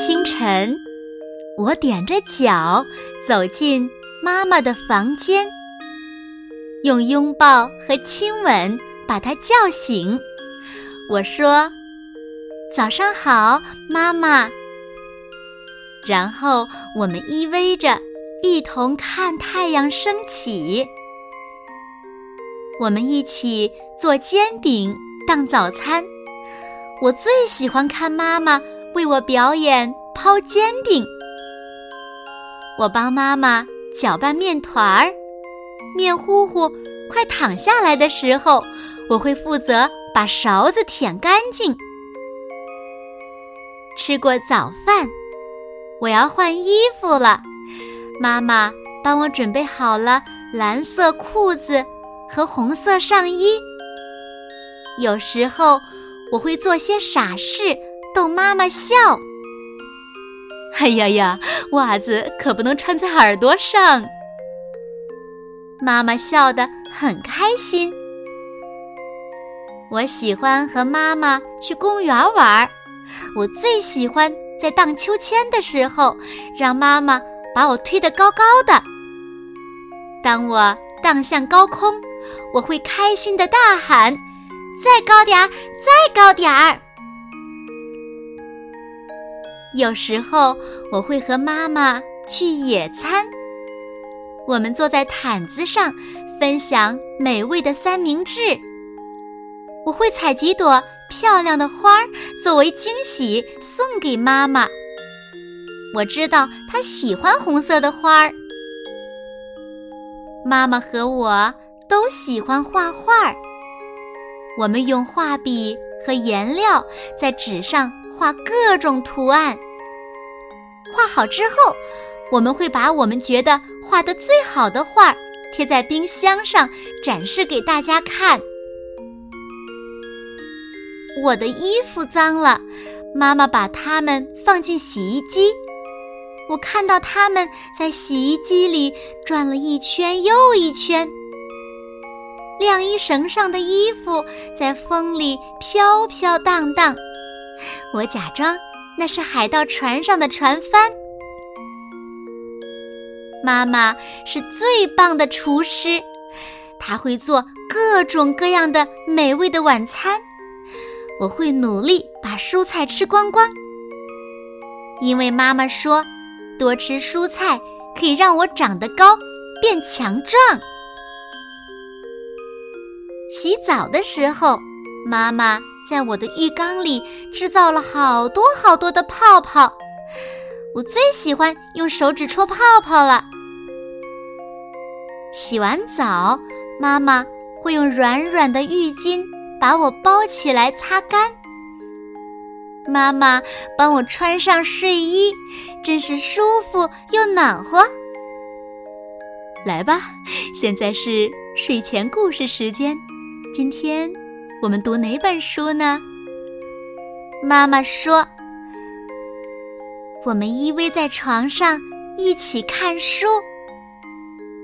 清晨，我踮着脚走进妈妈的房间，用拥抱和亲吻把她叫醒。我说：“早上好，妈妈。”然后我们依偎着，一同看太阳升起。我们一起做煎饼当早餐。我最喜欢看妈妈为我表演抛煎饼。我帮妈妈搅拌面团儿，面糊糊快躺下来的时候，我会负责把勺子舔干净。吃过早饭，我要换衣服了。妈妈帮我准备好了蓝色裤子和红色上衣。有时候。我会做些傻事逗妈妈笑。哎呀呀，袜子可不能穿在耳朵上。妈妈笑得很开心。我喜欢和妈妈去公园玩，我最喜欢在荡秋千的时候，让妈妈把我推得高高的。当我荡向高空，我会开心的大喊。再高点儿，再高点儿。有时候我会和妈妈去野餐，我们坐在毯子上，分享美味的三明治。我会采几朵漂亮的花儿作为惊喜送给妈妈。我知道她喜欢红色的花儿。妈妈和我都喜欢画画儿。我们用画笔和颜料在纸上画各种图案。画好之后，我们会把我们觉得画的最好的画贴在冰箱上展示给大家看。我的衣服脏了，妈妈把它们放进洗衣机。我看到它们在洗衣机里转了一圈又一圈。晾衣绳上的衣服在风里飘飘荡荡，我假装那是海盗船上的船帆。妈妈是最棒的厨师，她会做各种各样的美味的晚餐。我会努力把蔬菜吃光光，因为妈妈说，多吃蔬菜可以让我长得高，变强壮。洗澡的时候，妈妈在我的浴缸里制造了好多好多的泡泡。我最喜欢用手指戳泡泡了。洗完澡，妈妈会用软软的浴巾把我包起来擦干。妈妈帮我穿上睡衣，真是舒服又暖和。来吧，现在是睡前故事时间。今天我们读哪本书呢？妈妈说：“我们依偎在床上一起看书。”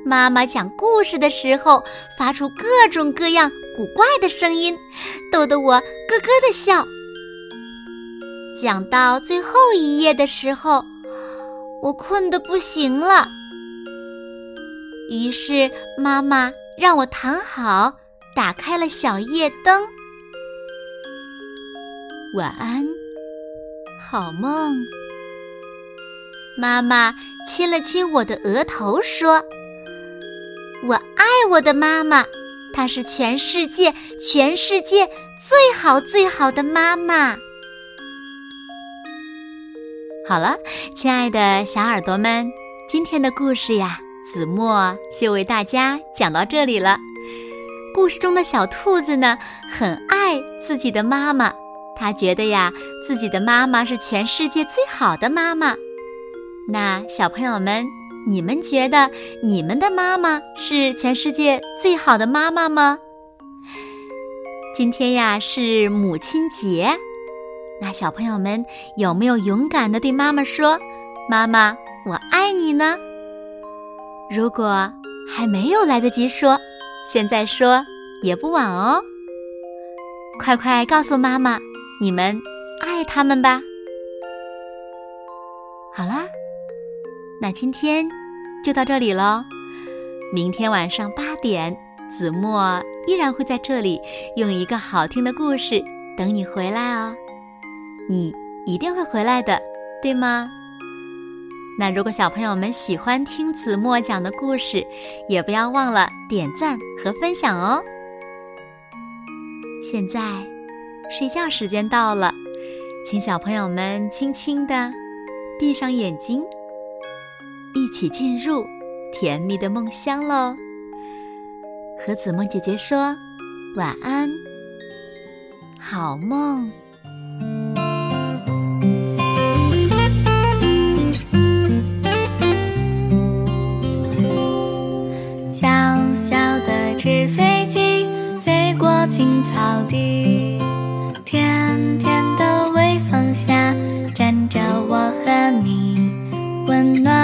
妈妈讲故事的时候发出各种各样古怪的声音，逗得我咯咯的笑。讲到最后一页的时候，我困得不行了。于是妈妈让我躺好。打开了小夜灯，晚安，好梦。妈妈亲了亲我的额头，说：“我爱我的妈妈，她是全世界全世界最好最好的妈妈。”好了，亲爱的小耳朵们，今天的故事呀，子墨就为大家讲到这里了。故事中的小兔子呢，很爱自己的妈妈，他觉得呀，自己的妈妈是全世界最好的妈妈。那小朋友们，你们觉得你们的妈妈是全世界最好的妈妈吗？今天呀是母亲节，那小朋友们有没有勇敢的对妈妈说：“妈妈，我爱你呢？”如果还没有来得及说，现在说也不晚哦。快快告诉妈妈，你们爱他们吧。好啦，那今天就到这里喽。明天晚上八点。子墨依然会在这里用一个好听的故事等你回来哦，你一定会回来的，对吗？那如果小朋友们喜欢听子墨讲的故事，也不要忘了点赞和分享哦。现在睡觉时间到了，请小朋友们轻轻的闭上眼睛，一起进入甜蜜的梦乡喽。和子梦姐姐说晚安，好梦。温暖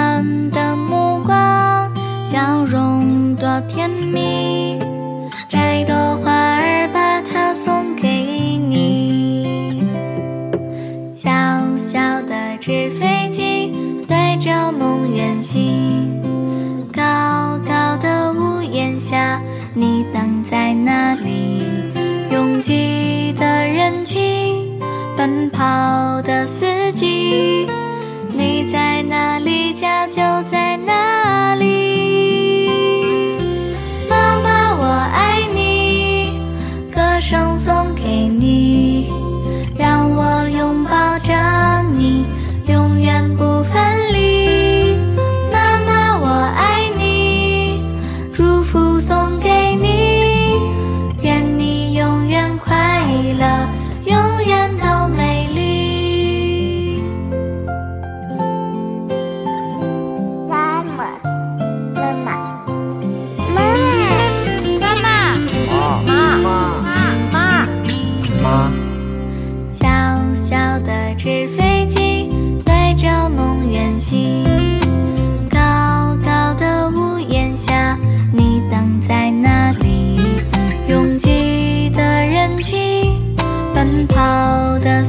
好的